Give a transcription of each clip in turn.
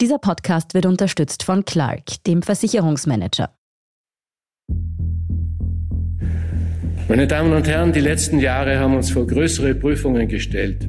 Dieser Podcast wird unterstützt von Clark, dem Versicherungsmanager. Meine Damen und Herren, die letzten Jahre haben uns vor größere Prüfungen gestellt.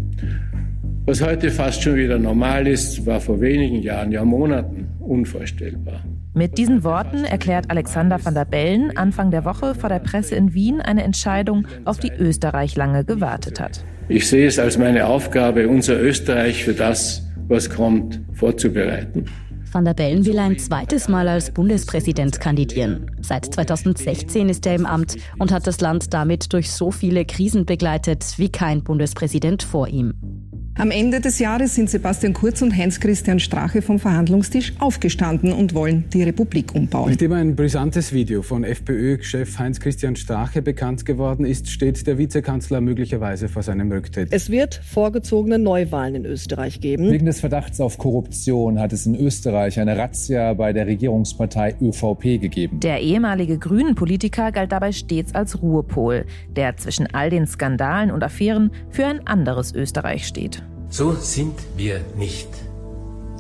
Was heute fast schon wieder normal ist, war vor wenigen Jahren, ja Monaten unvorstellbar. Mit diesen Worten erklärt Alexander van der Bellen Anfang der Woche vor der Presse in Wien eine Entscheidung, auf die Österreich lange gewartet hat. Ich sehe es als meine Aufgabe, unser Österreich für das, was kommt, vorzubereiten. Van der Bellen will ein zweites Mal als Bundespräsident kandidieren. Seit 2016 ist er im Amt und hat das Land damit durch so viele Krisen begleitet wie kein Bundespräsident vor ihm. Am Ende des Jahres sind Sebastian Kurz und Heinz-Christian Strache vom Verhandlungstisch aufgestanden und wollen die Republik umbauen. Nachdem ein brisantes Video von FPÖ-Chef Heinz-Christian Strache bekannt geworden ist, steht der Vizekanzler möglicherweise vor seinem Rücktritt. Es wird vorgezogene Neuwahlen in Österreich geben. Wegen des Verdachts auf Korruption hat es in Österreich eine Razzia bei der Regierungspartei ÖVP gegeben. Der ehemalige Grünen-Politiker galt dabei stets als Ruhepol, der zwischen all den Skandalen und Affären für ein anderes Österreich steht. So sind wir nicht.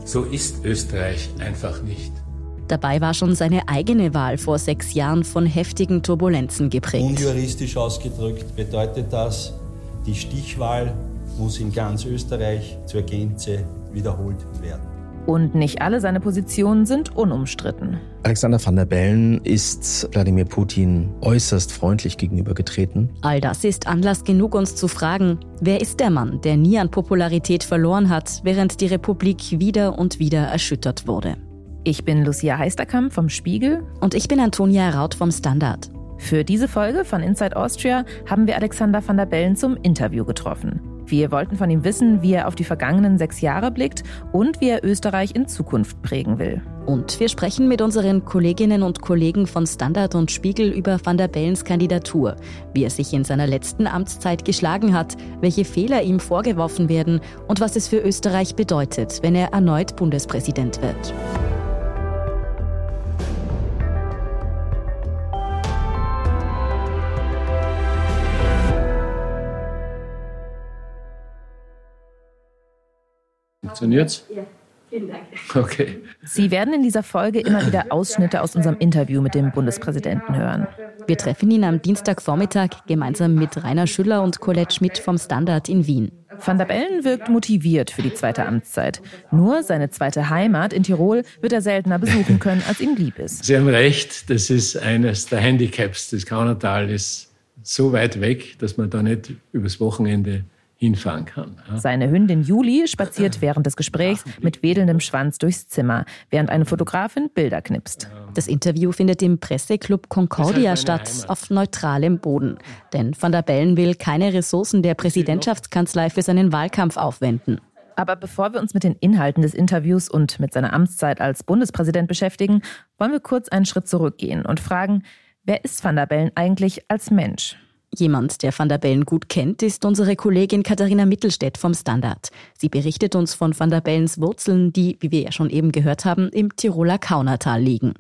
So ist Österreich einfach nicht. Dabei war schon seine eigene Wahl vor sechs Jahren von heftigen Turbulenzen geprägt. Unjuristisch ausgedrückt bedeutet das, die Stichwahl muss in ganz Österreich zur Gänze wiederholt werden. Und nicht alle seine Positionen sind unumstritten. Alexander van der Bellen ist Wladimir Putin äußerst freundlich gegenübergetreten. All das ist Anlass genug, uns zu fragen, wer ist der Mann, der nie an Popularität verloren hat, während die Republik wieder und wieder erschüttert wurde. Ich bin Lucia Heisterkamp vom Spiegel. Und ich bin Antonia Raut vom Standard. Für diese Folge von Inside Austria haben wir Alexander van der Bellen zum Interview getroffen. Wir wollten von ihm wissen, wie er auf die vergangenen sechs Jahre blickt und wie er Österreich in Zukunft prägen will. Und wir sprechen mit unseren Kolleginnen und Kollegen von Standard und Spiegel über Van der Bellens Kandidatur, wie er sich in seiner letzten Amtszeit geschlagen hat, welche Fehler ihm vorgeworfen werden und was es für Österreich bedeutet, wenn er erneut Bundespräsident wird. Funktioniert's? Ja. Vielen Dank. Okay. Sie werden in dieser Folge immer wieder Ausschnitte aus unserem Interview mit dem Bundespräsidenten hören. Wir treffen ihn am Dienstagvormittag gemeinsam mit Rainer Schüller und Colette Schmidt vom Standard in Wien. Van der Bellen wirkt motiviert für die zweite Amtszeit. Nur seine zweite Heimat in Tirol wird er seltener besuchen können, als ihm lieb ist. Sie haben recht, das ist eines der Handicaps. Das Kaunertal ist so weit weg, dass man da nicht übers Wochenende hinfahren kann. Ja. Seine Hündin Juli spaziert während des Gesprächs mit wedelndem Schwanz durchs Zimmer, während eine Fotografin Bilder knipst. Das Interview findet im Presseclub Concordia statt, Heimat. auf neutralem Boden. Denn Van der Bellen will keine Ressourcen der Präsidentschaftskanzlei für seinen Wahlkampf aufwenden. Aber bevor wir uns mit den Inhalten des Interviews und mit seiner Amtszeit als Bundespräsident beschäftigen, wollen wir kurz einen Schritt zurückgehen und fragen, wer ist Van der Bellen eigentlich als Mensch? Jemand, der Van der Bellen gut kennt, ist unsere Kollegin Katharina Mittelstädt vom Standard. Sie berichtet uns von Van der Bellens Wurzeln, die, wie wir ja schon eben gehört haben, im Tiroler Kaunertal liegen.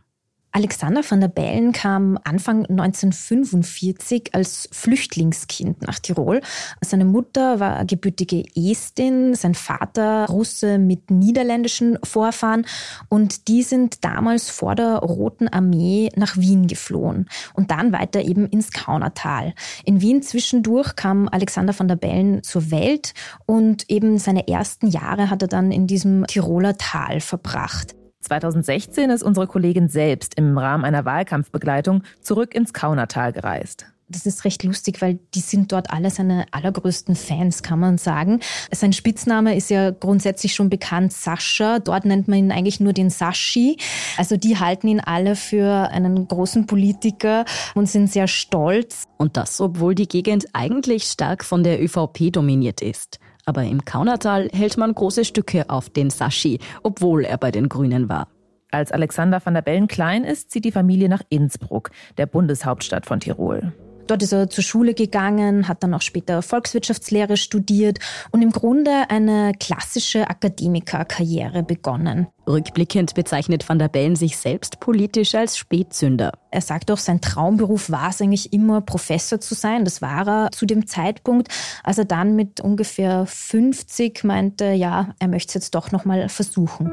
Alexander van der Bellen kam Anfang 1945 als Flüchtlingskind nach Tirol. Seine Mutter war gebürtige Estin, sein Vater Russe mit niederländischen Vorfahren und die sind damals vor der Roten Armee nach Wien geflohen und dann weiter eben ins Kaunertal. In Wien zwischendurch kam Alexander van der Bellen zur Welt und eben seine ersten Jahre hat er dann in diesem Tiroler Tal verbracht. 2016 ist unsere Kollegin selbst im Rahmen einer Wahlkampfbegleitung zurück ins Kaunertal gereist. Das ist recht lustig, weil die sind dort alle seine allergrößten Fans, kann man sagen. Sein Spitzname ist ja grundsätzlich schon bekannt, Sascha. Dort nennt man ihn eigentlich nur den Sashi. Also die halten ihn alle für einen großen Politiker und sind sehr stolz. Und das, obwohl die Gegend eigentlich stark von der ÖVP dominiert ist. Aber im Kaunertal hält man große Stücke auf den Sashi, obwohl er bei den Grünen war. Als Alexander van der Bellen klein ist, zieht die Familie nach Innsbruck, der Bundeshauptstadt von Tirol. Dort ist er zur Schule gegangen, hat dann auch später Volkswirtschaftslehre studiert und im Grunde eine klassische Akademikerkarriere begonnen. Rückblickend bezeichnet Van der Bellen sich selbst politisch als Spätzünder. Er sagt auch, sein Traumberuf war es eigentlich immer, Professor zu sein. Das war er zu dem Zeitpunkt, als er dann mit ungefähr 50 meinte, ja, er möchte es jetzt doch nochmal versuchen.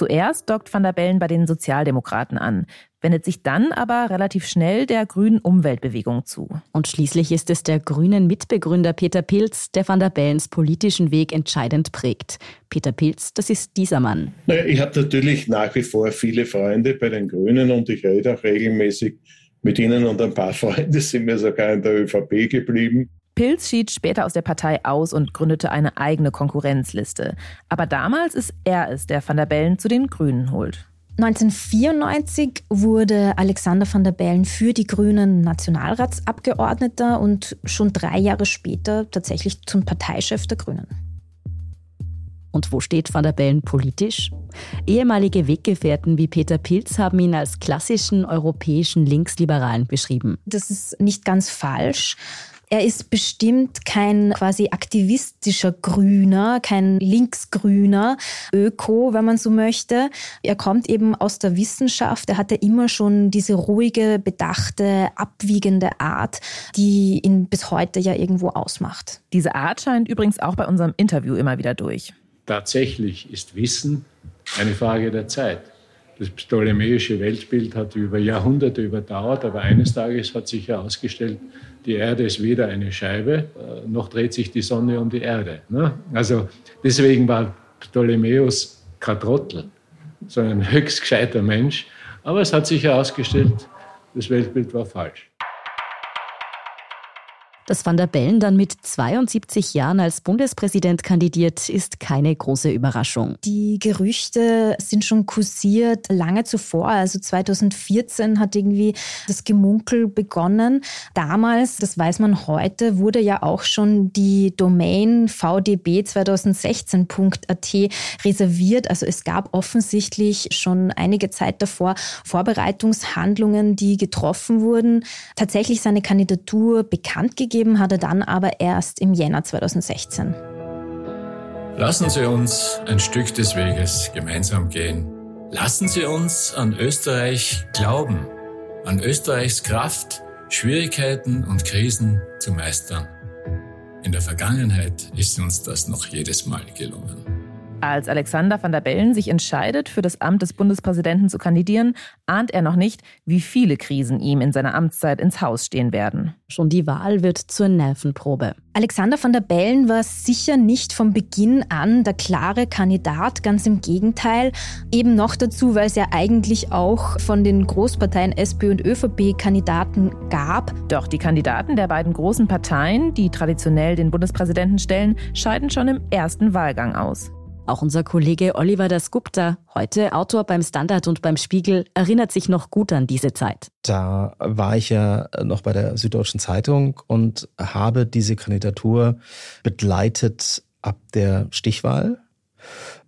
Zuerst dockt van der Bellen bei den Sozialdemokraten an, wendet sich dann aber relativ schnell der grünen Umweltbewegung zu. Und schließlich ist es der grünen Mitbegründer Peter Pilz, der van der Bellens politischen Weg entscheidend prägt. Peter Pilz, das ist dieser Mann. Naja, ich habe natürlich nach wie vor viele Freunde bei den Grünen und ich rede auch regelmäßig mit ihnen und ein paar Freunde sind mir sogar in der ÖVP geblieben. Pilz schied später aus der Partei aus und gründete eine eigene Konkurrenzliste. Aber damals ist er es, der Van der Bellen zu den Grünen holt. 1994 wurde Alexander van der Bellen für die Grünen Nationalratsabgeordneter und schon drei Jahre später tatsächlich zum Parteichef der Grünen. Und wo steht Van der Bellen politisch? Ehemalige Weggefährten wie Peter Pilz haben ihn als klassischen europäischen Linksliberalen beschrieben. Das ist nicht ganz falsch. Er ist bestimmt kein quasi aktivistischer Grüner, kein Linksgrüner, Öko, wenn man so möchte. Er kommt eben aus der Wissenschaft. Er hatte immer schon diese ruhige, bedachte, abwiegende Art, die ihn bis heute ja irgendwo ausmacht. Diese Art scheint übrigens auch bei unserem Interview immer wieder durch. Tatsächlich ist Wissen eine Frage der Zeit. Das ptolemäische Weltbild hat über Jahrhunderte überdauert, aber eines Tages hat sich herausgestellt, die Erde ist weder eine Scheibe, äh, noch dreht sich die Sonne um die Erde. Ne? Also deswegen war Ptolemäus kein Trottel, sondern ein höchst gescheiter Mensch. Aber es hat sich herausgestellt, das Weltbild war falsch. Dass Van der Bellen dann mit 72 Jahren als Bundespräsident kandidiert, ist keine große Überraschung. Die Gerüchte sind schon kursiert lange zuvor. Also 2014 hat irgendwie das Gemunkel begonnen. Damals, das weiß man heute, wurde ja auch schon die Domain vdb2016.at reserviert. Also es gab offensichtlich schon einige Zeit davor Vorbereitungshandlungen, die getroffen wurden. Tatsächlich seine Kandidatur bekannt gegeben Aufgegeben hat er dann aber erst im Jänner 2016. Lassen Sie uns ein Stück des Weges gemeinsam gehen. Lassen Sie uns an Österreich glauben, an Österreichs Kraft, Schwierigkeiten und Krisen zu meistern. In der Vergangenheit ist uns das noch jedes Mal gelungen. Als Alexander van der Bellen sich entscheidet, für das Amt des Bundespräsidenten zu kandidieren, ahnt er noch nicht, wie viele Krisen ihm in seiner Amtszeit ins Haus stehen werden. Schon die Wahl wird zur Nervenprobe. Alexander van der Bellen war sicher nicht von Beginn an der klare Kandidat, ganz im Gegenteil. Eben noch dazu, weil es ja eigentlich auch von den Großparteien SP und ÖVP Kandidaten gab. Doch die Kandidaten der beiden großen Parteien, die traditionell den Bundespräsidenten stellen, scheiden schon im ersten Wahlgang aus. Auch unser Kollege Oliver Dasgupta, heute Autor beim Standard und beim Spiegel, erinnert sich noch gut an diese Zeit. Da war ich ja noch bei der Süddeutschen Zeitung und habe diese Kandidatur begleitet ab der Stichwahl.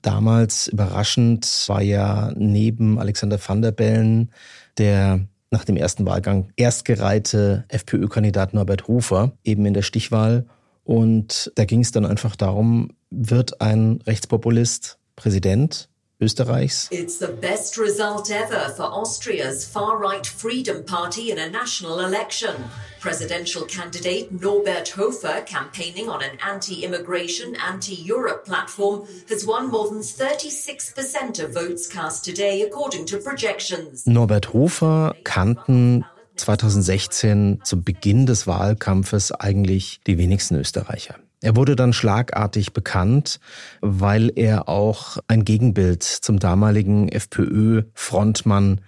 Damals überraschend war ja neben Alexander van der Bellen der nach dem ersten Wahlgang erstgereihte FPÖ-Kandidat Norbert Hofer eben in der Stichwahl. Und da ging es dann einfach darum, wird ein Rechtspopulist Präsident Österreichs. It's the best result ever for Austria's far-right Freedom Party in a national election. Presidential candidate Norbert Hofer, campaigning on an anti-immigration, anti-Europe platform, has won more than 36% of votes cast today, according to projections. Norbert Hofer kannten 2016 zum Beginn des Wahlkampfes eigentlich die wenigsten Österreicher. Er wurde dann schlagartig bekannt, weil er auch ein Gegenbild zum damaligen FPÖ-Frontmann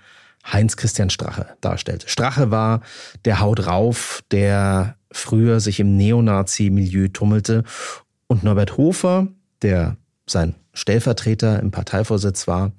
Heinz-Christian Strache darstellte. Strache war der Haut rauf, der früher sich im Neonazi-Milieu tummelte. Und Norbert Hofer, der sein Stellvertreter im Parteivorsitz war,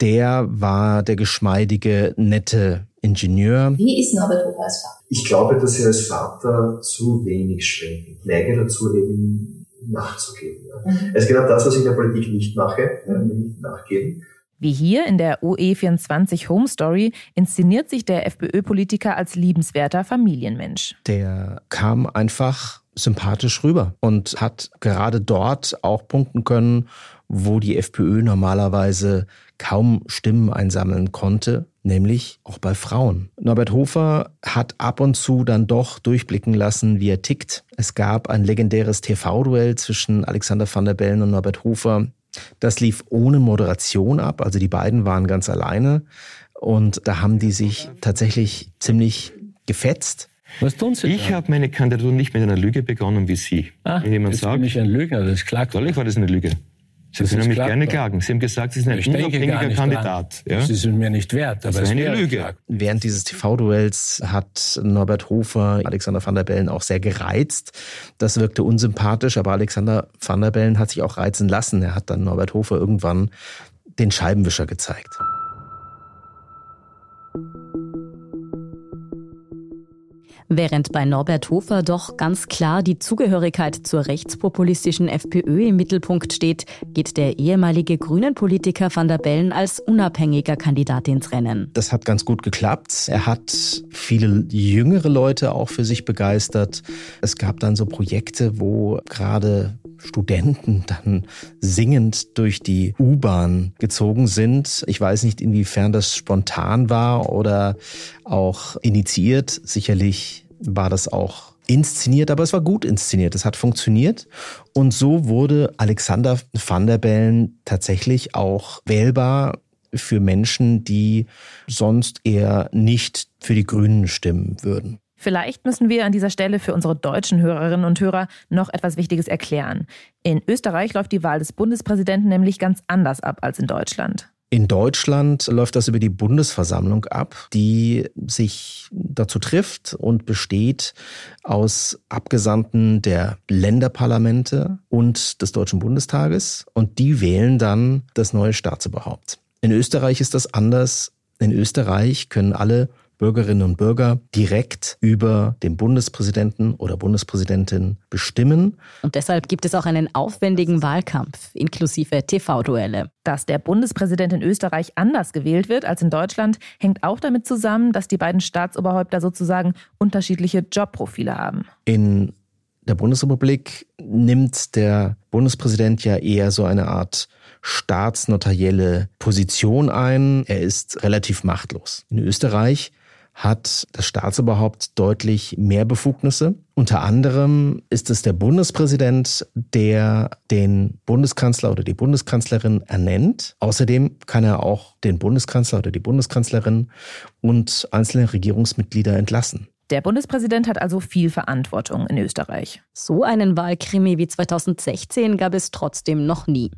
der war der geschmeidige, nette Ingenieur. Wie ist Norbert Hofer als Vater? Ich glaube, dass er als Vater zu wenig schränkt. Ich neige dazu, eben nachzugeben. Mhm. Es ist genau das, was ich in der Politik nicht mache, nämlich nachgeben. Wie hier in der OE24 Home Story inszeniert sich der FPÖ-Politiker als liebenswerter Familienmensch. Der kam einfach sympathisch rüber und hat gerade dort auch punkten können, wo die FPÖ normalerweise kaum Stimmen einsammeln konnte, nämlich auch bei Frauen. Norbert Hofer hat ab und zu dann doch durchblicken lassen, wie er tickt. Es gab ein legendäres TV-Duell zwischen Alexander van der Bellen und Norbert Hofer Das lief ohne Moderation ab, also die beiden waren ganz alleine und da haben die sich tatsächlich ziemlich gefetzt. Was tun Sie Ich habe meine Kandidatur nicht mit einer Lüge begonnen wie Sie. Ah, Wenn jemand sagt, bin ich ein Lügner, das ist klar. Natürlich war das eine Lüge. Sie können mich gerne klagen. Sie haben gesagt, Sie sind ein ich unabhängiger Kandidat. Ja? Das ist mir nicht wert. Aber das ist eine Lüge. Klar. Während dieses TV-Duells hat Norbert Hofer Alexander van der Bellen auch sehr gereizt. Das wirkte unsympathisch, aber Alexander van der Bellen hat sich auch reizen lassen. Er hat dann Norbert Hofer irgendwann den Scheibenwischer gezeigt. Während bei Norbert Hofer doch ganz klar die Zugehörigkeit zur rechtspopulistischen FPÖ im Mittelpunkt steht, geht der ehemalige Grünen-Politiker van der Bellen als unabhängiger Kandidat ins Rennen. Das hat ganz gut geklappt. Er hat viele jüngere Leute auch für sich begeistert. Es gab dann so Projekte, wo gerade Studenten dann singend durch die U-Bahn gezogen sind. Ich weiß nicht, inwiefern das spontan war oder auch initiiert. Sicherlich war das auch inszeniert, aber es war gut inszeniert. Es hat funktioniert. Und so wurde Alexander van der Bellen tatsächlich auch wählbar für Menschen, die sonst eher nicht für die Grünen stimmen würden. Vielleicht müssen wir an dieser Stelle für unsere deutschen Hörerinnen und Hörer noch etwas Wichtiges erklären. In Österreich läuft die Wahl des Bundespräsidenten nämlich ganz anders ab als in Deutschland. In Deutschland läuft das über die Bundesversammlung ab, die sich dazu trifft und besteht aus Abgesandten der Länderparlamente und des Deutschen Bundestages und die wählen dann das neue Staatsoberhaupt. In Österreich ist das anders. In Österreich können alle Bürgerinnen und Bürger direkt über den Bundespräsidenten oder Bundespräsidentin bestimmen. Und deshalb gibt es auch einen aufwendigen Wahlkampf inklusive TV-Duelle. Dass der Bundespräsident in Österreich anders gewählt wird als in Deutschland, hängt auch damit zusammen, dass die beiden Staatsoberhäupter sozusagen unterschiedliche Jobprofile haben. In der Bundesrepublik nimmt der Bundespräsident ja eher so eine Art staatsnotarielle Position ein. Er ist relativ machtlos. In Österreich hat das Staatsoberhaupt deutlich mehr Befugnisse. Unter anderem ist es der Bundespräsident, der den Bundeskanzler oder die Bundeskanzlerin ernennt. Außerdem kann er auch den Bundeskanzler oder die Bundeskanzlerin und einzelne Regierungsmitglieder entlassen. Der Bundespräsident hat also viel Verantwortung in Österreich. So einen Wahlkrimi wie 2016 gab es trotzdem noch nie.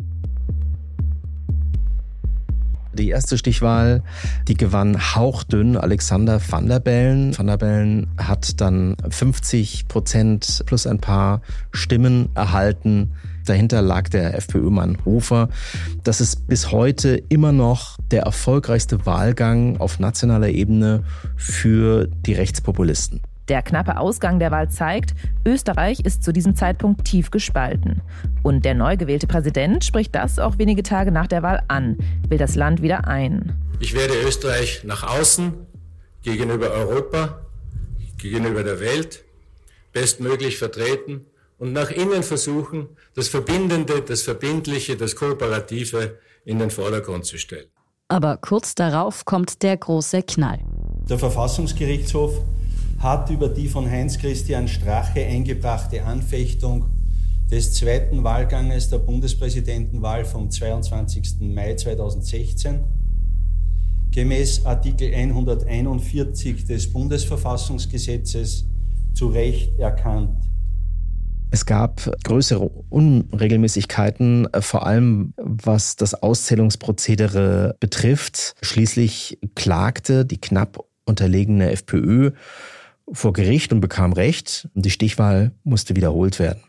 Die erste Stichwahl, die gewann hauchdünn Alexander van der Bellen. Van der Bellen hat dann 50 Prozent plus ein paar Stimmen erhalten. Dahinter lag der FPÖ-Mann Hofer. Das ist bis heute immer noch der erfolgreichste Wahlgang auf nationaler Ebene für die Rechtspopulisten. Der knappe Ausgang der Wahl zeigt, Österreich ist zu diesem Zeitpunkt tief gespalten. Und der neu gewählte Präsident spricht das auch wenige Tage nach der Wahl an, will das Land wieder ein. Ich werde Österreich nach außen, gegenüber Europa, gegenüber der Welt bestmöglich vertreten und nach innen versuchen, das Verbindende, das Verbindliche, das Kooperative in den Vordergrund zu stellen. Aber kurz darauf kommt der große Knall. Der Verfassungsgerichtshof hat über die von Heinz-Christian Strache eingebrachte Anfechtung des zweiten Wahlganges der Bundespräsidentenwahl vom 22. Mai 2016 gemäß Artikel 141 des Bundesverfassungsgesetzes zu Recht erkannt. Es gab größere Unregelmäßigkeiten, vor allem was das Auszählungsprozedere betrifft. Schließlich klagte die knapp unterlegene FPÖ vor Gericht und bekam Recht. Die Stichwahl musste wiederholt werden.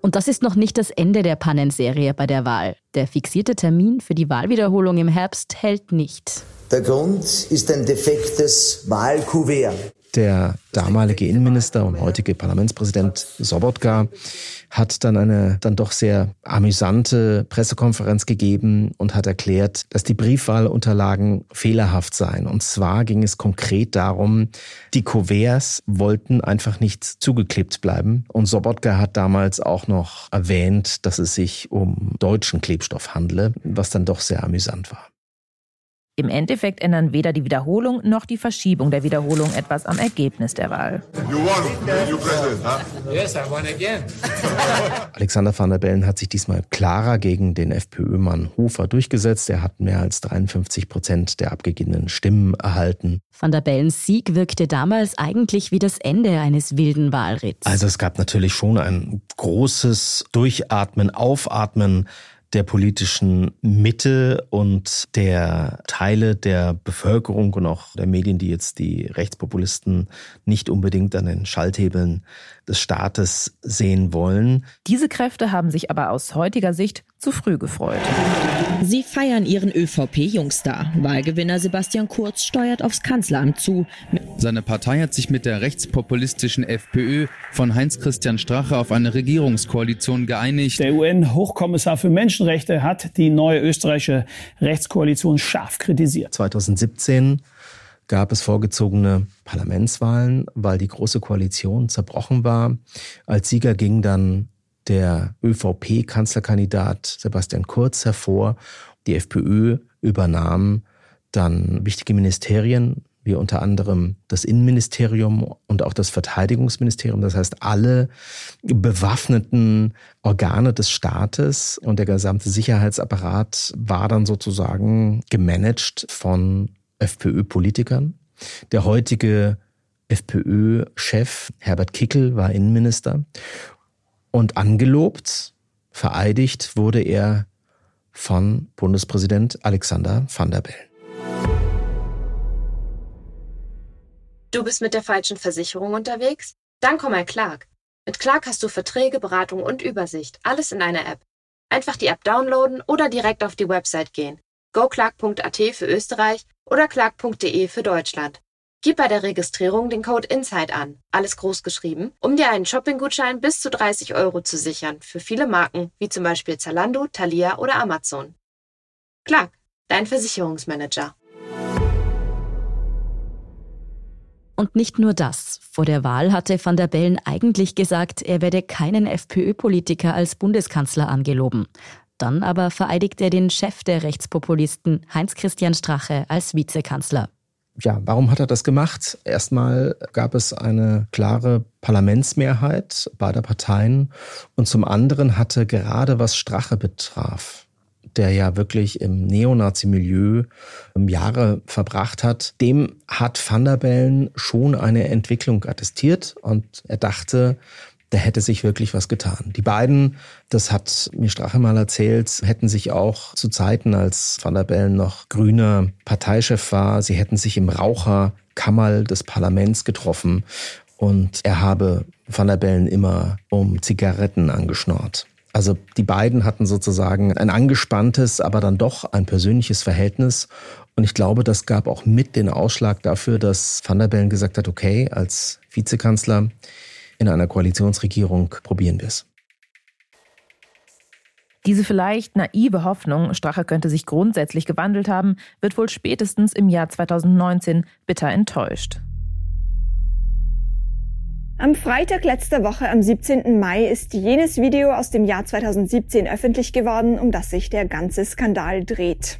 Und das ist noch nicht das Ende der Pannenserie bei der Wahl. Der fixierte Termin für die Wahlwiederholung im Herbst hält nicht. Der Grund ist ein defektes Wahlkuvert. Der damalige Innenminister und heutige Parlamentspräsident Sobotka hat dann eine dann doch sehr amüsante Pressekonferenz gegeben und hat erklärt, dass die Briefwahlunterlagen fehlerhaft seien. Und zwar ging es konkret darum, die Kuverts wollten einfach nicht zugeklebt bleiben. Und Sobotka hat damals auch noch erwähnt, dass es sich um deutschen Klebstoff handle, was dann doch sehr amüsant war. Im Endeffekt ändern weder die Wiederholung noch die Verschiebung der Wiederholung etwas am Ergebnis der Wahl. Alexander van der Bellen hat sich diesmal klarer gegen den FPÖ-Mann Hofer durchgesetzt. Er hat mehr als 53 Prozent der abgegebenen Stimmen erhalten. Van der Bellens Sieg wirkte damals eigentlich wie das Ende eines wilden Wahlritts. Also es gab natürlich schon ein großes Durchatmen, Aufatmen der politischen Mitte und der Teile der Bevölkerung und auch der Medien, die jetzt die Rechtspopulisten nicht unbedingt an den Schalthebeln des Staates sehen wollen. Diese Kräfte haben sich aber aus heutiger Sicht zu früh gefreut. Sie feiern ihren ÖVP-Jungstar. Wahlgewinner Sebastian Kurz steuert aufs Kanzleramt zu. Seine Partei hat sich mit der rechtspopulistischen FPÖ von Heinz-Christian Strache auf eine Regierungskoalition geeinigt. Der UN-Hochkommissar für Menschenrechte hat die neue österreichische Rechtskoalition scharf kritisiert. 2017 gab es vorgezogene Parlamentswahlen, weil die Große Koalition zerbrochen war. Als Sieger ging dann der ÖVP-Kanzlerkandidat Sebastian Kurz hervor. Die FPÖ übernahm dann wichtige Ministerien, wie unter anderem das Innenministerium und auch das Verteidigungsministerium. Das heißt, alle bewaffneten Organe des Staates und der gesamte Sicherheitsapparat war dann sozusagen gemanagt von FPÖ-Politikern. Der heutige FPÖ-Chef Herbert Kickel war Innenminister und angelobt, vereidigt wurde er von Bundespräsident Alexander van der Bellen. Du bist mit der falschen Versicherung unterwegs? Dann komm mal Clark. Mit Clark hast du Verträge, Beratung und Übersicht, alles in einer App. Einfach die App downloaden oder direkt auf die Website gehen goclark.at für Österreich oder clark.de für Deutschland. Gib bei der Registrierung den Code INSIDE an, alles groß geschrieben, um dir einen Shopping-Gutschein bis zu 30 Euro zu sichern für viele Marken, wie zum Beispiel Zalando, Thalia oder Amazon. Clark, dein Versicherungsmanager. Und nicht nur das. Vor der Wahl hatte van der Bellen eigentlich gesagt, er werde keinen FPÖ-Politiker als Bundeskanzler angeloben. Dann aber vereidigt er den Chef der Rechtspopulisten, Heinz-Christian Strache, als Vizekanzler. Ja, warum hat er das gemacht? Erstmal gab es eine klare Parlamentsmehrheit beider Parteien und zum anderen hatte gerade was Strache betraf, der ja wirklich im Neonazi-Milieu Jahre verbracht hat, dem hat Van der Bellen schon eine Entwicklung attestiert und er dachte, da hätte sich wirklich was getan. Die beiden, das hat mir Strache mal erzählt, hätten sich auch zu Zeiten, als Van der Bellen noch grüner Parteichef war, sie hätten sich im Raucherkammerl des Parlaments getroffen und er habe Van der Bellen immer um Zigaretten angeschnort. Also die beiden hatten sozusagen ein angespanntes, aber dann doch ein persönliches Verhältnis. Und ich glaube, das gab auch mit den Ausschlag dafür, dass Van der Bellen gesagt hat, okay, als Vizekanzler, in einer Koalitionsregierung probieren wir es. Diese vielleicht naive Hoffnung, Strache könnte sich grundsätzlich gewandelt haben, wird wohl spätestens im Jahr 2019 bitter enttäuscht. Am Freitag letzter Woche, am 17. Mai, ist jenes Video aus dem Jahr 2017 öffentlich geworden, um das sich der ganze Skandal dreht.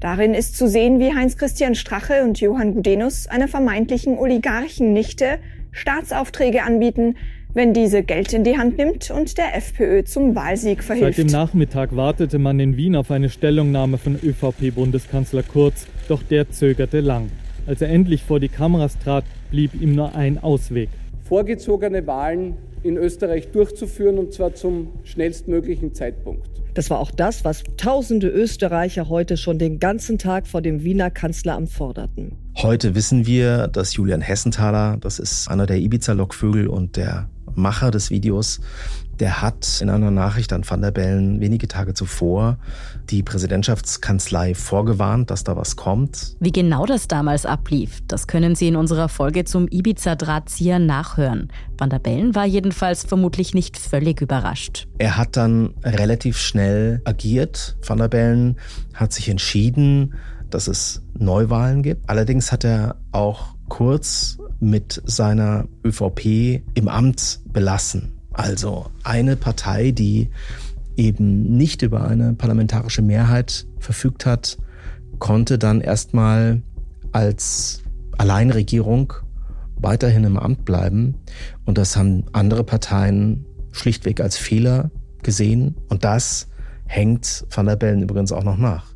Darin ist zu sehen, wie Heinz-Christian Strache und Johann Gudenus einer vermeintlichen Oligarchennichte Staatsaufträge anbieten, wenn diese Geld in die Hand nimmt und der FPÖ zum Wahlsieg verhilft. Seit dem Nachmittag wartete man in Wien auf eine Stellungnahme von ÖVP-Bundeskanzler Kurz, doch der zögerte lang. Als er endlich vor die Kameras trat, blieb ihm nur ein Ausweg. Vorgezogene Wahlen in Österreich durchzuführen und zwar zum schnellstmöglichen Zeitpunkt. Das war auch das, was tausende Österreicher heute schon den ganzen Tag vor dem Wiener Kanzleramt forderten. Heute wissen wir, dass Julian Hessenthaler, das ist einer der Ibiza-Lockvögel und der Macher des Videos, der hat in einer Nachricht an Van der Bellen wenige Tage zuvor die Präsidentschaftskanzlei vorgewarnt, dass da was kommt. Wie genau das damals ablief, das können Sie in unserer Folge zum Ibiza-Drahtzieher nachhören. Van der Bellen war jedenfalls vermutlich nicht völlig überrascht. Er hat dann relativ schnell agiert. Van der Bellen hat sich entschieden, dass es Neuwahlen gibt. Allerdings hat er auch kurz mit seiner ÖVP im Amt belassen. Also eine Partei, die eben nicht über eine parlamentarische Mehrheit verfügt hat, konnte dann erstmal als Alleinregierung weiterhin im Amt bleiben. Und das haben andere Parteien schlichtweg als Fehler gesehen. Und das hängt Van der Bellen übrigens auch noch nach.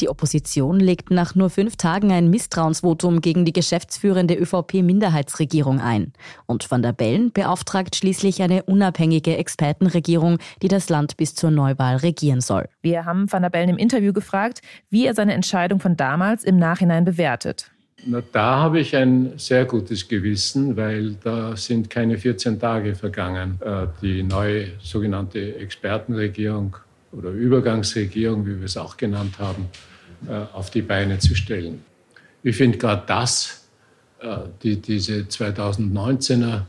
Die Opposition legt nach nur fünf Tagen ein Misstrauensvotum gegen die geschäftsführende ÖVP-Minderheitsregierung ein. Und Van der Bellen beauftragt schließlich eine unabhängige Expertenregierung, die das Land bis zur Neuwahl regieren soll. Wir haben Van der Bellen im Interview gefragt, wie er seine Entscheidung von damals im Nachhinein bewertet. Na, da habe ich ein sehr gutes Gewissen, weil da sind keine 14 Tage vergangen. Äh, die neue sogenannte Expertenregierung oder Übergangsregierung, wie wir es auch genannt haben, äh, auf die Beine zu stellen. Ich finde gerade das, äh, die, diese 2019er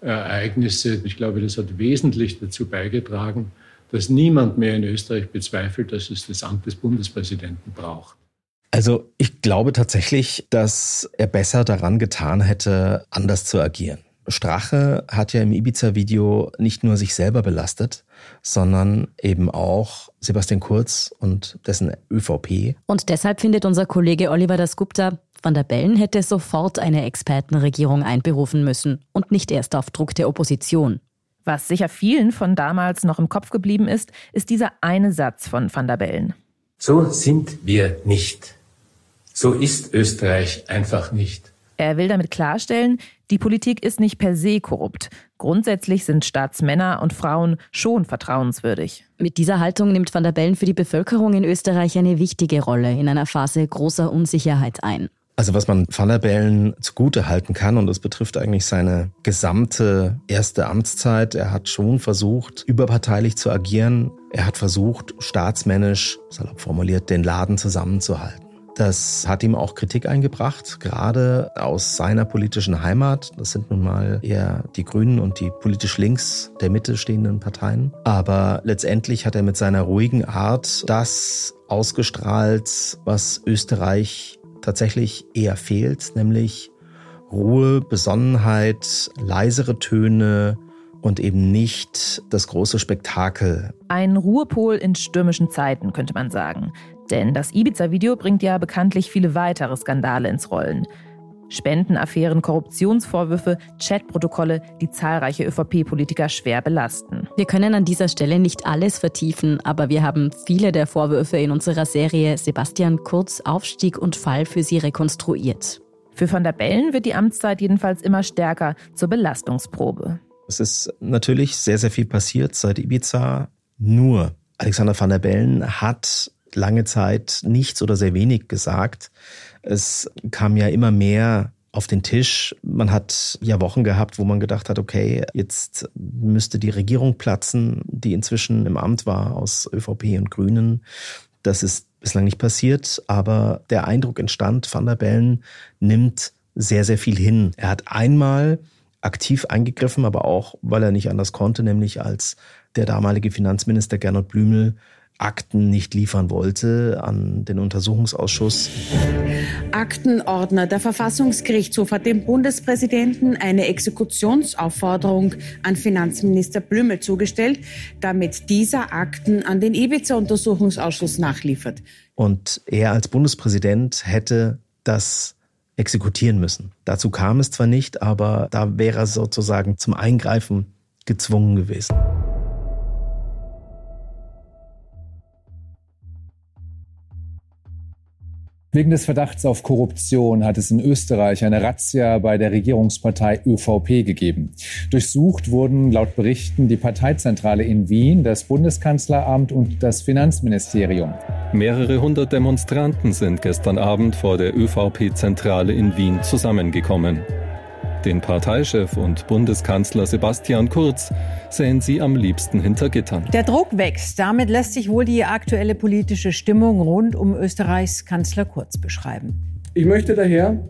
Ereignisse, ich glaube, das hat wesentlich dazu beigetragen, dass niemand mehr in Österreich bezweifelt, dass es das Amt des Bundespräsidenten braucht. Also ich glaube tatsächlich, dass er besser daran getan hätte, anders zu agieren. Strache hat ja im Ibiza-Video nicht nur sich selber belastet, sondern eben auch Sebastian Kurz und dessen ÖVP. Und deshalb findet unser Kollege Oliver Dasgupta, Van der Bellen hätte sofort eine Expertenregierung einberufen müssen und nicht erst auf Druck der Opposition. Was sicher vielen von damals noch im Kopf geblieben ist, ist dieser eine Satz von Van der Bellen. So sind wir nicht. So ist Österreich einfach nicht. Er will damit klarstellen, die Politik ist nicht per se korrupt. Grundsätzlich sind Staatsmänner und Frauen schon vertrauenswürdig. Mit dieser Haltung nimmt Van der Bellen für die Bevölkerung in Österreich eine wichtige Rolle in einer Phase großer Unsicherheit ein. Also was man Van der Bellen zugute halten kann, und das betrifft eigentlich seine gesamte erste Amtszeit, er hat schon versucht, überparteilich zu agieren. Er hat versucht, staatsmännisch, salopp formuliert, den Laden zusammenzuhalten. Das hat ihm auch Kritik eingebracht, gerade aus seiner politischen Heimat. Das sind nun mal eher die Grünen und die politisch links der Mitte stehenden Parteien. Aber letztendlich hat er mit seiner ruhigen Art das ausgestrahlt, was Österreich tatsächlich eher fehlt, nämlich Ruhe, Besonnenheit, leisere Töne, und eben nicht das große Spektakel. Ein Ruhepol in stürmischen Zeiten, könnte man sagen. Denn das Ibiza-Video bringt ja bekanntlich viele weitere Skandale ins Rollen. Spendenaffären, Korruptionsvorwürfe, Chatprotokolle, die zahlreiche ÖVP-Politiker schwer belasten. Wir können an dieser Stelle nicht alles vertiefen, aber wir haben viele der Vorwürfe in unserer Serie Sebastian Kurz Aufstieg und Fall für sie rekonstruiert. Für Van der Bellen wird die Amtszeit jedenfalls immer stärker zur Belastungsprobe. Es ist natürlich sehr, sehr viel passiert seit Ibiza. Nur Alexander van der Bellen hat lange Zeit nichts oder sehr wenig gesagt. Es kam ja immer mehr auf den Tisch. Man hat ja Wochen gehabt, wo man gedacht hat, okay, jetzt müsste die Regierung platzen, die inzwischen im Amt war aus ÖVP und Grünen. Das ist bislang nicht passiert, aber der Eindruck entstand, Van der Bellen nimmt sehr, sehr viel hin. Er hat einmal aktiv eingegriffen, aber auch, weil er nicht anders konnte, nämlich als der damalige Finanzminister Gernot Blümel Akten nicht liefern wollte an den Untersuchungsausschuss. Aktenordner. Der Verfassungsgerichtshof hat dem Bundespräsidenten eine Exekutionsaufforderung an Finanzminister Blümel zugestellt, damit dieser Akten an den Ibiza-Untersuchungsausschuss nachliefert. Und er als Bundespräsident hätte das exekutieren müssen. Dazu kam es zwar nicht, aber da wäre er sozusagen zum Eingreifen gezwungen gewesen. Wegen des Verdachts auf Korruption hat es in Österreich eine Razzia bei der Regierungspartei ÖVP gegeben. Durchsucht wurden laut Berichten die Parteizentrale in Wien, das Bundeskanzleramt und das Finanzministerium. Mehrere hundert Demonstranten sind gestern Abend vor der ÖVP-Zentrale in Wien zusammengekommen. Den Parteichef und Bundeskanzler Sebastian Kurz sehen sie am liebsten hinter Gittern. Der Druck wächst. Damit lässt sich wohl die aktuelle politische Stimmung rund um Österreichs Kanzler Kurz beschreiben. Ich möchte daher,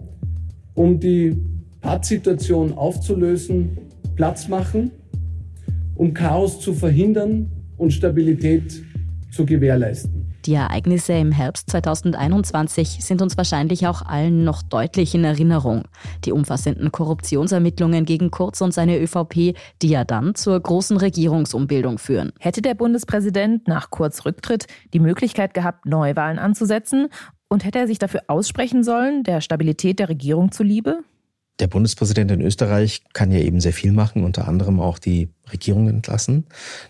um die Pattsituation aufzulösen, Platz machen, um Chaos zu verhindern und Stabilität zu gewährleisten. Die Ereignisse im Herbst 2021 sind uns wahrscheinlich auch allen noch deutlich in Erinnerung. Die umfassenden Korruptionsermittlungen gegen Kurz und seine ÖVP, die ja dann zur großen Regierungsumbildung führen. Hätte der Bundespräsident nach Kurz Rücktritt die Möglichkeit gehabt, Neuwahlen anzusetzen? Und hätte er sich dafür aussprechen sollen, der Stabilität der Regierung zuliebe? Der Bundespräsident in Österreich kann ja eben sehr viel machen, unter anderem auch die Regierung entlassen.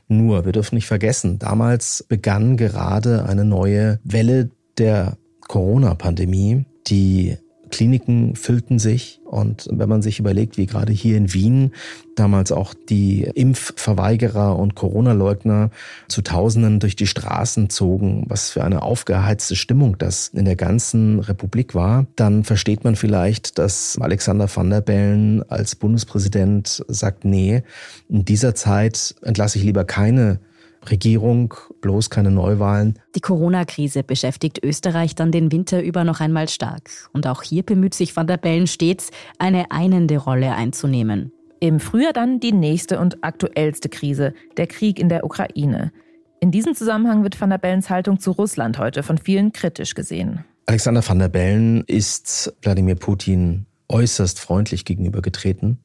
Nur, wir dürfen nicht vergessen, damals begann gerade eine neue Welle der Corona-Pandemie, die Kliniken füllten sich. Und wenn man sich überlegt, wie gerade hier in Wien damals auch die Impfverweigerer und Corona-Leugner zu Tausenden durch die Straßen zogen, was für eine aufgeheizte Stimmung das in der ganzen Republik war, dann versteht man vielleicht, dass Alexander van der Bellen als Bundespräsident sagt, nee, in dieser Zeit entlasse ich lieber keine Regierung, bloß keine Neuwahlen. Die Corona-Krise beschäftigt Österreich dann den Winter über noch einmal stark. Und auch hier bemüht sich Van der Bellen stets, eine einende Rolle einzunehmen. Im Frühjahr dann die nächste und aktuellste Krise, der Krieg in der Ukraine. In diesem Zusammenhang wird Van der Bellens Haltung zu Russland heute von vielen kritisch gesehen. Alexander van der Bellen ist Wladimir Putin äußerst freundlich gegenübergetreten,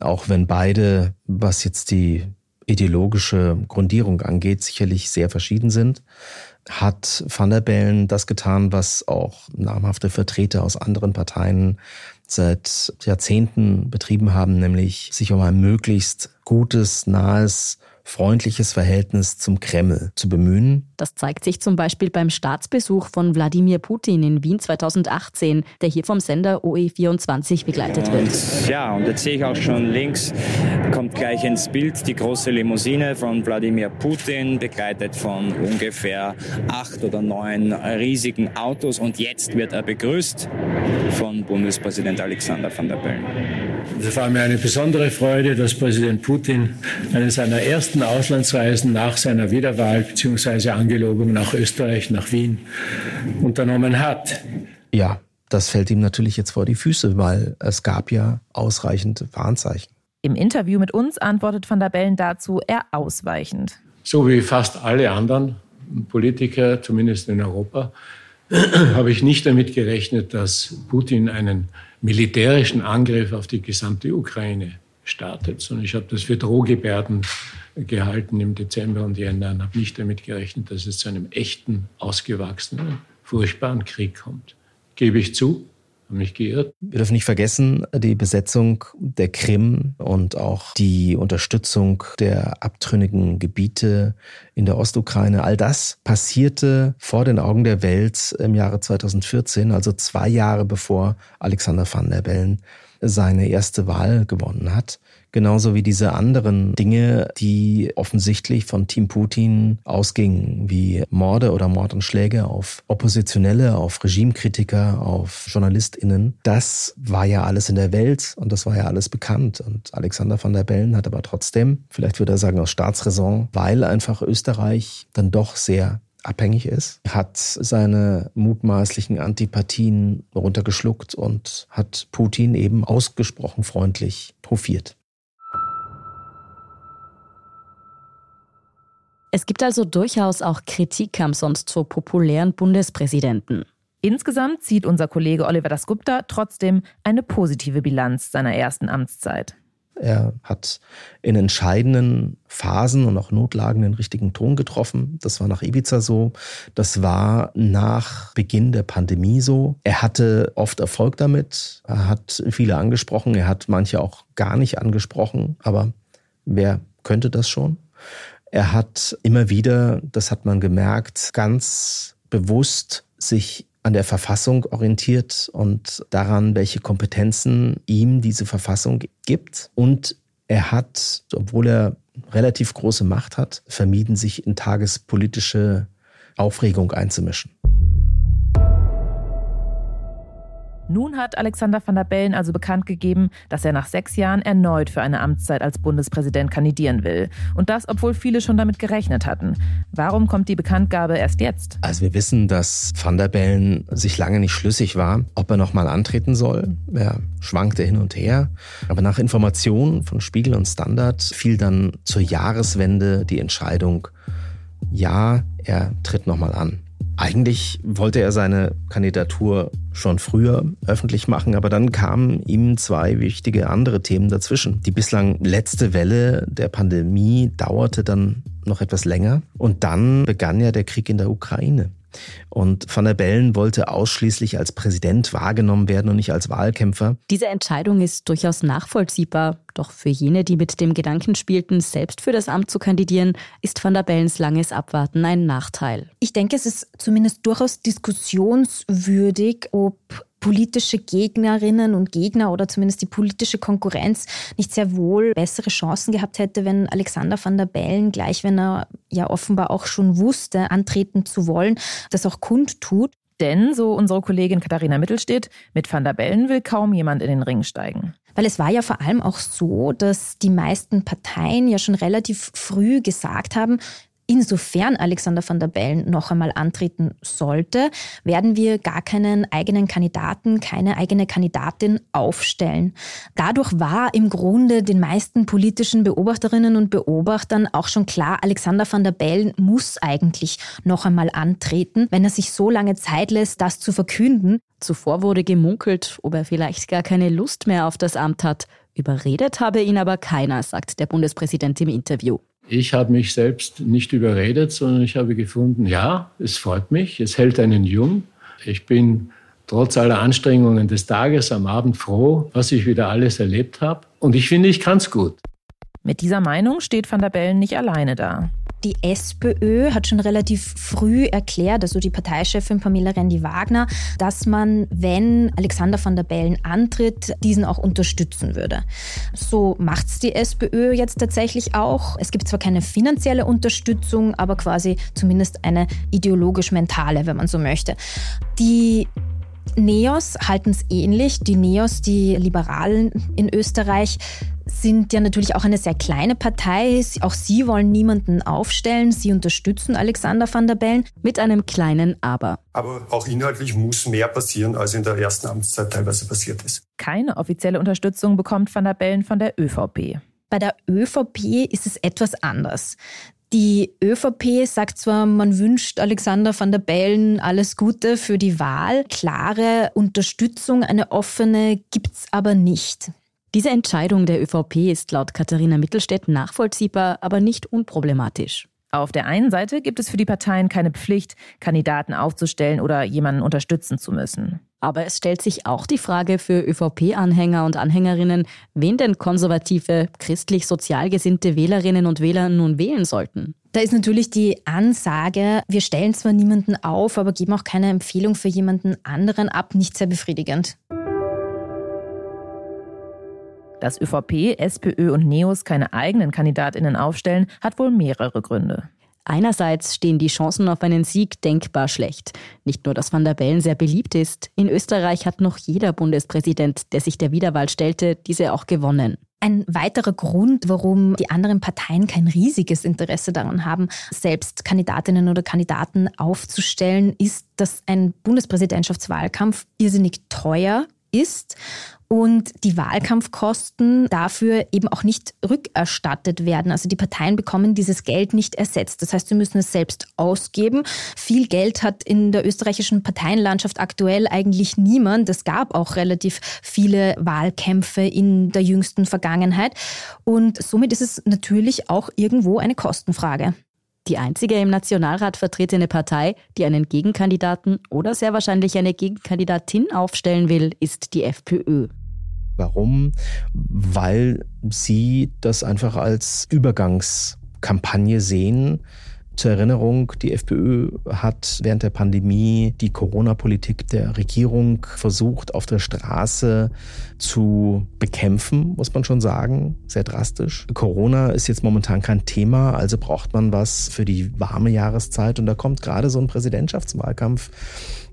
auch wenn beide, was jetzt die ideologische Grundierung angeht, sicherlich sehr verschieden sind, hat Van der Bellen das getan, was auch namhafte Vertreter aus anderen Parteien seit Jahrzehnten betrieben haben, nämlich sich um ein möglichst gutes, nahes freundliches Verhältnis zum Kreml zu bemühen. Das zeigt sich zum Beispiel beim Staatsbesuch von Wladimir Putin in Wien 2018, der hier vom Sender OE24 begleitet wird. Und, ja, und jetzt sehe ich auch schon links, kommt gleich ins Bild die große Limousine von Wladimir Putin, begleitet von ungefähr acht oder neun riesigen Autos. Und jetzt wird er begrüßt von Bundespräsident Alexander van der Bellen. Es war mir eine besondere Freude, dass Präsident Putin eine seiner ersten Auslandsreisen nach seiner Wiederwahl bzw. Angelobung nach Österreich, nach Wien unternommen hat. Ja, das fällt ihm natürlich jetzt vor die Füße, weil es gab ja ausreichend Warnzeichen. Im Interview mit uns antwortet Van der Bellen dazu eher ausweichend. So wie fast alle anderen Politiker, zumindest in Europa, habe ich nicht damit gerechnet, dass Putin einen militärischen Angriff auf die gesamte Ukraine startet, sondern ich habe das für Drohgebärden gehalten im Dezember und Jänner und habe nicht damit gerechnet, dass es zu einem echten, ausgewachsenen, furchtbaren Krieg kommt. Gebe ich zu, habe mich geirrt. Wir dürfen nicht vergessen, die Besetzung der Krim und auch die Unterstützung der abtrünnigen Gebiete in der Ostukraine. All das passierte vor den Augen der Welt im Jahre 2014, also zwei Jahre bevor Alexander van der Bellen seine erste Wahl gewonnen hat. Genauso wie diese anderen Dinge, die offensichtlich von Team Putin ausgingen, wie Morde oder Mordanschläge auf Oppositionelle, auf Regimekritiker, auf JournalistInnen. Das war ja alles in der Welt und das war ja alles bekannt. Und Alexander van der Bellen hat aber trotzdem, vielleicht würde er sagen aus Staatsräson, weil einfach Österreich dann doch sehr abhängig ist, hat seine mutmaßlichen Antipathien runtergeschluckt und hat Putin eben ausgesprochen freundlich hofiert. Es gibt also durchaus auch Kritik am sonst so populären Bundespräsidenten. Insgesamt zieht unser Kollege Oliver Dasgupta trotzdem eine positive Bilanz seiner ersten Amtszeit. Er hat in entscheidenden Phasen und auch Notlagen den richtigen Ton getroffen. Das war nach Ibiza so. Das war nach Beginn der Pandemie so. Er hatte oft Erfolg damit. Er hat viele angesprochen. Er hat manche auch gar nicht angesprochen. Aber wer könnte das schon? Er hat immer wieder, das hat man gemerkt, ganz bewusst sich an der Verfassung orientiert und daran, welche Kompetenzen ihm diese Verfassung gibt. Und er hat, obwohl er relativ große Macht hat, vermieden, sich in tagespolitische Aufregung einzumischen. Nun hat Alexander van der Bellen also bekannt gegeben, dass er nach sechs Jahren erneut für eine Amtszeit als Bundespräsident kandidieren will. Und das, obwohl viele schon damit gerechnet hatten. Warum kommt die Bekanntgabe erst jetzt? Also wir wissen, dass van der Bellen sich lange nicht schlüssig war, ob er nochmal antreten soll. Er schwankte hin und her. Aber nach Informationen von Spiegel und Standard fiel dann zur Jahreswende die Entscheidung, ja, er tritt nochmal an. Eigentlich wollte er seine Kandidatur schon früher öffentlich machen, aber dann kamen ihm zwei wichtige andere Themen dazwischen. Die bislang letzte Welle der Pandemie dauerte dann noch etwas länger und dann begann ja der Krieg in der Ukraine. Und Van der Bellen wollte ausschließlich als Präsident wahrgenommen werden und nicht als Wahlkämpfer. Diese Entscheidung ist durchaus nachvollziehbar. Doch für jene, die mit dem Gedanken spielten, selbst für das Amt zu kandidieren, ist Van der Bellens langes Abwarten ein Nachteil. Ich denke, es ist zumindest durchaus diskussionswürdig, ob politische Gegnerinnen und Gegner oder zumindest die politische Konkurrenz nicht sehr wohl bessere Chancen gehabt hätte, wenn Alexander van der Bellen, gleich wenn er ja offenbar auch schon wusste, antreten zu wollen, das auch kundtut. Denn, so unsere Kollegin Katharina Mittelstedt, mit Van der Bellen will kaum jemand in den Ring steigen. Weil es war ja vor allem auch so, dass die meisten Parteien ja schon relativ früh gesagt haben, Insofern Alexander van der Bellen noch einmal antreten sollte, werden wir gar keinen eigenen Kandidaten, keine eigene Kandidatin aufstellen. Dadurch war im Grunde den meisten politischen Beobachterinnen und Beobachtern auch schon klar, Alexander van der Bellen muss eigentlich noch einmal antreten, wenn er sich so lange Zeit lässt, das zu verkünden. Zuvor wurde gemunkelt, ob er vielleicht gar keine Lust mehr auf das Amt hat. Überredet habe ihn aber keiner, sagt der Bundespräsident im Interview. Ich habe mich selbst nicht überredet, sondern ich habe gefunden, ja, es freut mich, es hält einen jung. Ich bin trotz aller Anstrengungen des Tages am Abend froh, was ich wieder alles erlebt habe. Und ich finde, ich kann es gut. Mit dieser Meinung steht Van der Bellen nicht alleine da. Die SPÖ hat schon relativ früh erklärt, also die Parteichefin Pamela Rendi-Wagner, dass man, wenn Alexander van der Bellen antritt, diesen auch unterstützen würde. So macht es die SPÖ jetzt tatsächlich auch. Es gibt zwar keine finanzielle Unterstützung, aber quasi zumindest eine ideologisch-mentale, wenn man so möchte. Die Neos halten es ähnlich. Die Neos, die Liberalen in Österreich, sind ja natürlich auch eine sehr kleine Partei. Auch sie wollen niemanden aufstellen. Sie unterstützen Alexander van der Bellen. Mit einem kleinen Aber. Aber auch inhaltlich muss mehr passieren, als in der ersten Amtszeit teilweise passiert ist. Keine offizielle Unterstützung bekommt van der Bellen von der ÖVP. Bei der ÖVP ist es etwas anders. Die ÖVP sagt zwar, man wünscht Alexander van der Bellen alles Gute für die Wahl. Klare Unterstützung, eine offene gibt's aber nicht. Diese Entscheidung der ÖVP ist laut Katharina Mittelstädt nachvollziehbar, aber nicht unproblematisch. Auf der einen Seite gibt es für die Parteien keine Pflicht, Kandidaten aufzustellen oder jemanden unterstützen zu müssen. Aber es stellt sich auch die Frage für ÖVP-Anhänger und Anhängerinnen, wen denn konservative, christlich-sozial gesinnte Wählerinnen und Wähler nun wählen sollten. Da ist natürlich die Ansage, wir stellen zwar niemanden auf, aber geben auch keine Empfehlung für jemanden anderen ab, nicht sehr befriedigend. Dass ÖVP, SPÖ und NEOS keine eigenen Kandidatinnen aufstellen, hat wohl mehrere Gründe. Einerseits stehen die Chancen auf einen Sieg denkbar schlecht. Nicht nur, dass Van der Bellen sehr beliebt ist, in Österreich hat noch jeder Bundespräsident, der sich der Wiederwahl stellte, diese auch gewonnen. Ein weiterer Grund, warum die anderen Parteien kein riesiges Interesse daran haben, selbst Kandidatinnen oder Kandidaten aufzustellen, ist, dass ein Bundespräsidentschaftswahlkampf irrsinnig teuer ist und die Wahlkampfkosten dafür eben auch nicht rückerstattet werden. Also die Parteien bekommen dieses Geld nicht ersetzt. Das heißt, sie müssen es selbst ausgeben. Viel Geld hat in der österreichischen Parteienlandschaft aktuell eigentlich niemand. Es gab auch relativ viele Wahlkämpfe in der jüngsten Vergangenheit. Und somit ist es natürlich auch irgendwo eine Kostenfrage. Die einzige im Nationalrat vertretene Partei, die einen Gegenkandidaten oder sehr wahrscheinlich eine Gegenkandidatin aufstellen will, ist die FPÖ. Warum? Weil sie das einfach als Übergangskampagne sehen zur Erinnerung, die FPÖ hat während der Pandemie die Corona-Politik der Regierung versucht, auf der Straße zu bekämpfen, muss man schon sagen, sehr drastisch. Corona ist jetzt momentan kein Thema, also braucht man was für die warme Jahreszeit und da kommt gerade so ein Präsidentschaftswahlkampf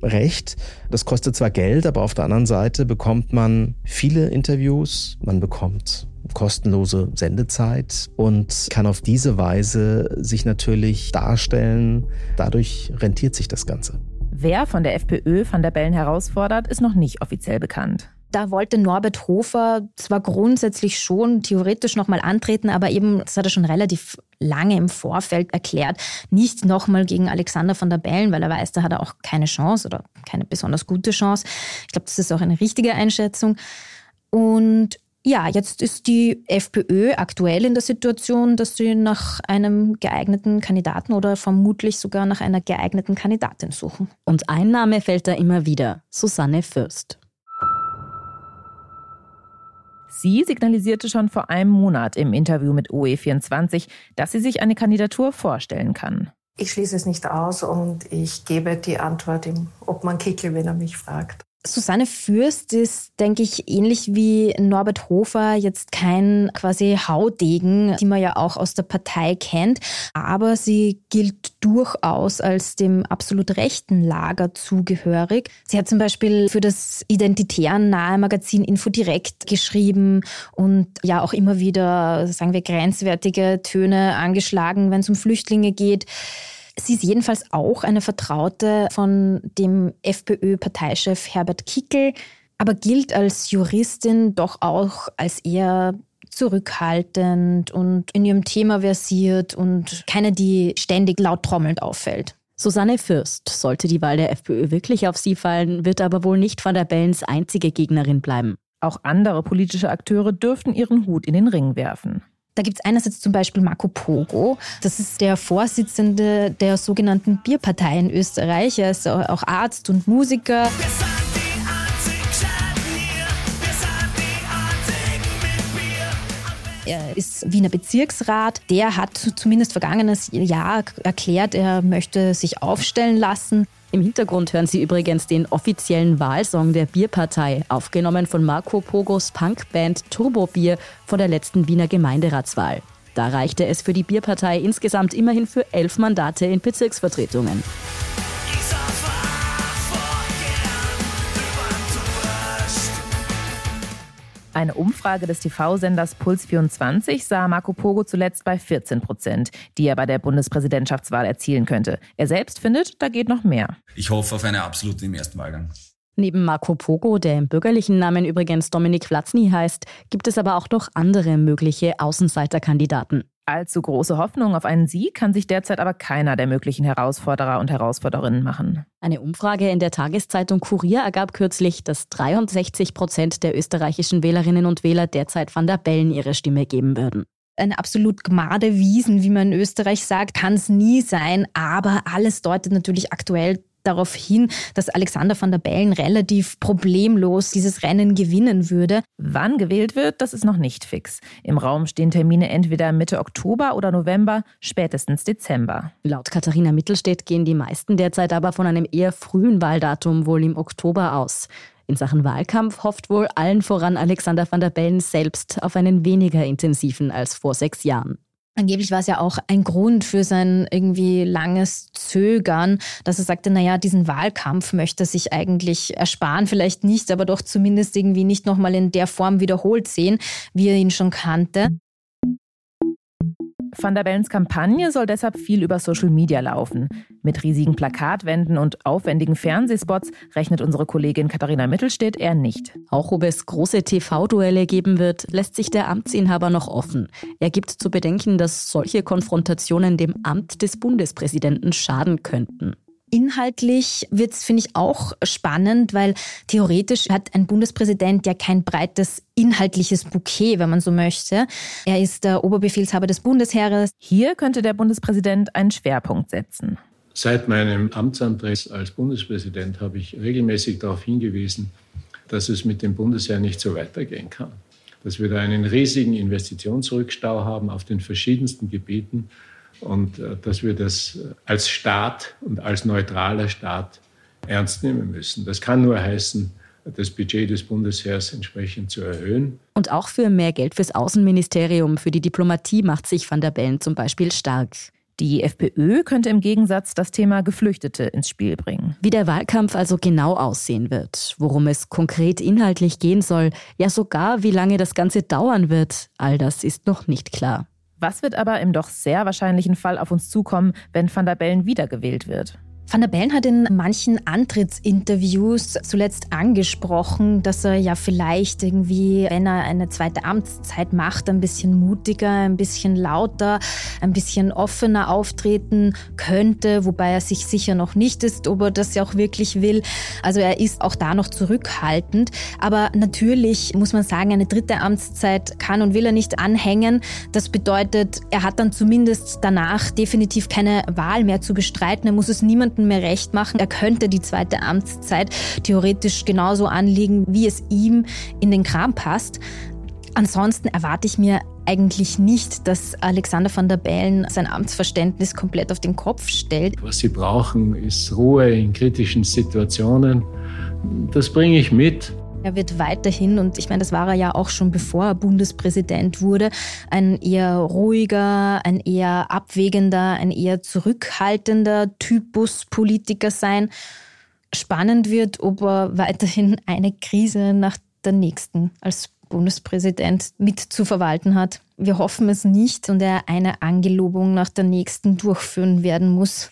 recht. Das kostet zwar Geld, aber auf der anderen Seite bekommt man viele Interviews, man bekommt kostenlose Sendezeit und kann auf diese Weise sich natürlich darstellen. Dadurch rentiert sich das Ganze. Wer von der FPÖ van der Bellen herausfordert, ist noch nicht offiziell bekannt. Da wollte Norbert Hofer zwar grundsätzlich schon theoretisch nochmal antreten, aber eben, das hat er schon relativ lange im Vorfeld erklärt, nicht nochmal gegen Alexander von der Bellen, weil er weiß, da hat er auch keine Chance oder keine besonders gute Chance. Ich glaube, das ist auch eine richtige Einschätzung. Und ja, jetzt ist die FPÖ aktuell in der Situation, dass sie nach einem geeigneten Kandidaten oder vermutlich sogar nach einer geeigneten Kandidatin suchen. Und ein Name fällt da immer wieder, Susanne Fürst. Sie signalisierte schon vor einem Monat im Interview mit OE24, dass sie sich eine Kandidatur vorstellen kann. Ich schließe es nicht aus und ich gebe die Antwort ihm, ob man Kickel, wenn er mich fragt. Susanne Fürst ist, denke ich, ähnlich wie Norbert Hofer jetzt kein quasi Haudegen, die man ja auch aus der Partei kennt. Aber sie gilt durchaus als dem absolut rechten Lager zugehörig. Sie hat zum Beispiel für das identitären nahe Magazin Infodirekt geschrieben und ja auch immer wieder, sagen wir, grenzwertige Töne angeschlagen, wenn es um Flüchtlinge geht. Sie ist jedenfalls auch eine Vertraute von dem FPÖ-Parteichef Herbert Kickel, aber gilt als Juristin doch auch als eher zurückhaltend und in ihrem Thema versiert und keine, die ständig laut trommelnd auffällt. Susanne Fürst, sollte die Wahl der FPÖ wirklich auf sie fallen, wird aber wohl nicht Van der Bellens einzige Gegnerin bleiben. Auch andere politische Akteure dürften ihren Hut in den Ring werfen. Da gibt es einerseits zum Beispiel Marco Pogo. Das ist der Vorsitzende der sogenannten Bierpartei in Österreich. Er ist auch Arzt und Musiker. Er ist Wiener Bezirksrat. Der hat zumindest vergangenes Jahr erklärt, er möchte sich aufstellen lassen. Im Hintergrund hören Sie übrigens den offiziellen Wahlsong der Bierpartei, aufgenommen von Marco Pogos Punkband Turbo Bier von der letzten Wiener Gemeinderatswahl. Da reichte es für die Bierpartei insgesamt immerhin für elf Mandate in Bezirksvertretungen. Eine Umfrage des TV-Senders Puls24 sah Marco Pogo zuletzt bei 14 Prozent, die er bei der Bundespräsidentschaftswahl erzielen könnte. Er selbst findet, da geht noch mehr. Ich hoffe auf eine absolute im ersten Wahlgang. Neben Marco Pogo, der im bürgerlichen Namen übrigens Dominik Vlatzny heißt, gibt es aber auch noch andere mögliche Außenseiterkandidaten. Allzu große Hoffnung auf einen Sieg kann sich derzeit aber keiner der möglichen Herausforderer und Herausforderinnen machen. Eine Umfrage in der Tageszeitung Kurier ergab kürzlich, dass 63 Prozent der österreichischen Wählerinnen und Wähler derzeit Van der Bellen ihre Stimme geben würden eine absolut gmade Wiesen, wie man in Österreich sagt, kann es nie sein. Aber alles deutet natürlich aktuell darauf hin, dass Alexander van der Bellen relativ problemlos dieses Rennen gewinnen würde. Wann gewählt wird, das ist noch nicht fix. Im Raum stehen Termine entweder Mitte Oktober oder November, spätestens Dezember. Laut Katharina Mittelstädt gehen die meisten derzeit aber von einem eher frühen Wahldatum wohl im Oktober aus. In Sachen Wahlkampf hofft wohl allen voran Alexander van der Bellen selbst auf einen weniger intensiven als vor sechs Jahren. Angeblich war es ja auch ein Grund für sein irgendwie langes Zögern, dass er sagte, naja, diesen Wahlkampf möchte er sich eigentlich ersparen, vielleicht nicht, aber doch zumindest irgendwie nicht nochmal in der Form wiederholt sehen, wie er ihn schon kannte. Van der Bellens Kampagne soll deshalb viel über Social Media laufen. Mit riesigen Plakatwänden und aufwendigen Fernsehspots rechnet unsere Kollegin Katharina Mittelstedt eher nicht. Auch ob es große TV-Duelle geben wird, lässt sich der Amtsinhaber noch offen. Er gibt zu bedenken, dass solche Konfrontationen dem Amt des Bundespräsidenten schaden könnten. Inhaltlich wird es, finde ich, auch spannend, weil theoretisch hat ein Bundespräsident ja kein breites inhaltliches Bouquet, wenn man so möchte. Er ist der Oberbefehlshaber des Bundesheeres. Hier könnte der Bundespräsident einen Schwerpunkt setzen. Seit meinem Amtsantritt als Bundespräsident habe ich regelmäßig darauf hingewiesen, dass es mit dem Bundesheer nicht so weitergehen kann. Dass wir da einen riesigen Investitionsrückstau haben auf den verschiedensten Gebieten und äh, dass wir das als Staat und als neutraler Staat ernst nehmen müssen. Das kann nur heißen, das Budget des Bundesheers entsprechend zu erhöhen. Und auch für mehr Geld fürs Außenministerium, für die Diplomatie macht sich Van der Bellen zum Beispiel stark. Die FPÖ könnte im Gegensatz das Thema Geflüchtete ins Spiel bringen. Wie der Wahlkampf also genau aussehen wird, worum es konkret inhaltlich gehen soll, ja sogar wie lange das Ganze dauern wird, all das ist noch nicht klar. Was wird aber im doch sehr wahrscheinlichen Fall auf uns zukommen, wenn Van der Bellen wiedergewählt wird? Van der Bellen hat in manchen Antrittsinterviews zuletzt angesprochen, dass er ja vielleicht irgendwie, wenn er eine zweite Amtszeit macht, ein bisschen mutiger, ein bisschen lauter, ein bisschen offener auftreten könnte, wobei er sich sicher noch nicht ist, ob er das ja auch wirklich will. Also er ist auch da noch zurückhaltend. Aber natürlich muss man sagen, eine dritte Amtszeit kann und will er nicht anhängen. Das bedeutet, er hat dann zumindest danach definitiv keine Wahl mehr zu bestreiten. Er muss es niemandem niemandem mehr recht machen. Er könnte die zweite Amtszeit theoretisch genauso anlegen, wie es ihm in den Kram passt. Ansonsten erwarte ich mir eigentlich nicht, dass Alexander van der Bellen sein Amtsverständnis komplett auf den Kopf stellt. Was sie brauchen, ist Ruhe in kritischen Situationen. Das bringe ich mit. Er wird weiterhin, und ich meine, das war er ja auch schon bevor er Bundespräsident wurde, ein eher ruhiger, ein eher abwägender, ein eher zurückhaltender Typus Politiker sein. Spannend wird, ob er weiterhin eine Krise nach der nächsten als Bundespräsident mit zu verwalten hat. Wir hoffen es nicht und er eine Angelobung nach der nächsten durchführen werden muss.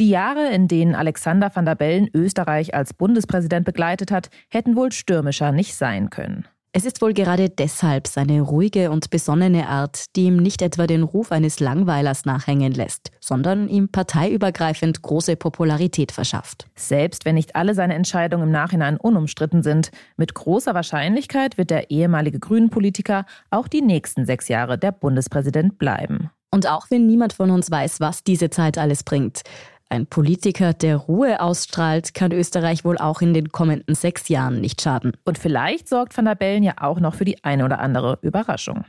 Die Jahre, in denen Alexander van der Bellen Österreich als Bundespräsident begleitet hat, hätten wohl stürmischer nicht sein können. Es ist wohl gerade deshalb seine ruhige und besonnene Art, die ihm nicht etwa den Ruf eines Langweilers nachhängen lässt, sondern ihm parteiübergreifend große Popularität verschafft. Selbst wenn nicht alle seine Entscheidungen im Nachhinein unumstritten sind, mit großer Wahrscheinlichkeit wird der ehemalige Grünen-Politiker auch die nächsten sechs Jahre der Bundespräsident bleiben. Und auch wenn niemand von uns weiß, was diese Zeit alles bringt, ein Politiker, der Ruhe ausstrahlt, kann Österreich wohl auch in den kommenden sechs Jahren nicht schaden. Und vielleicht sorgt Van der Bellen ja auch noch für die eine oder andere Überraschung.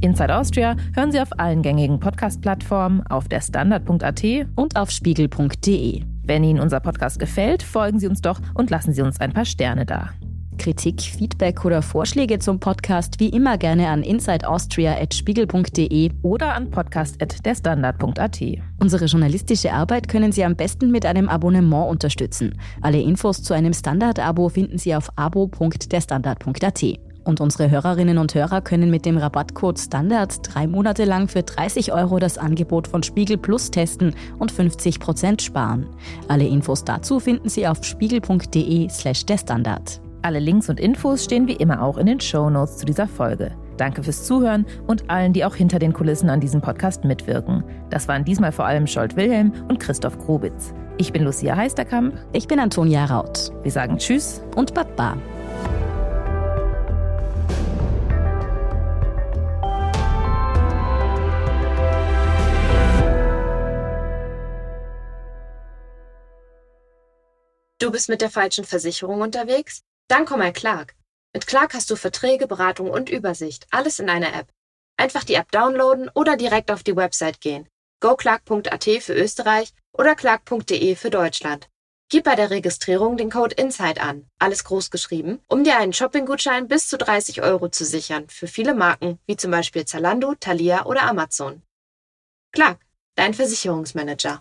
Inside Austria hören Sie auf allen gängigen Podcast-Plattformen, auf der Standard.at und auf spiegel.de. Wenn Ihnen unser Podcast gefällt, folgen Sie uns doch und lassen Sie uns ein paar Sterne da. Kritik, Feedback oder Vorschläge zum Podcast wie immer gerne an insideaustria.spiegel.de oder an podcast.derstandard.at. Unsere journalistische Arbeit können Sie am besten mit einem Abonnement unterstützen. Alle Infos zu einem Standard-Abo finden Sie auf abo.derstandard.at. Und unsere Hörerinnen und Hörer können mit dem Rabattcode Standard drei Monate lang für 30 Euro das Angebot von Spiegel Plus testen und 50 Prozent sparen. Alle Infos dazu finden Sie auf spiegel.de slash der. Alle Links und Infos stehen wie immer auch in den Show Notes zu dieser Folge. Danke fürs Zuhören und allen, die auch hinter den Kulissen an diesem Podcast mitwirken. Das waren diesmal vor allem Scholt Wilhelm und Christoph Grubitz. Ich bin Lucia Heisterkamp. Ich bin Antonia Raut. Wir sagen Tschüss und Baba. Du bist mit der falschen Versicherung unterwegs? Dann komm mal Clark. Mit Clark hast du Verträge, Beratung und Übersicht, alles in einer App. Einfach die App downloaden oder direkt auf die Website gehen. goclark.at für Österreich oder clark.de für Deutschland. Gib bei der Registrierung den Code INSIDE an, alles groß geschrieben, um dir einen Shopping-Gutschein bis zu 30 Euro zu sichern für viele Marken, wie zum Beispiel Zalando, Thalia oder Amazon. Clark, dein Versicherungsmanager.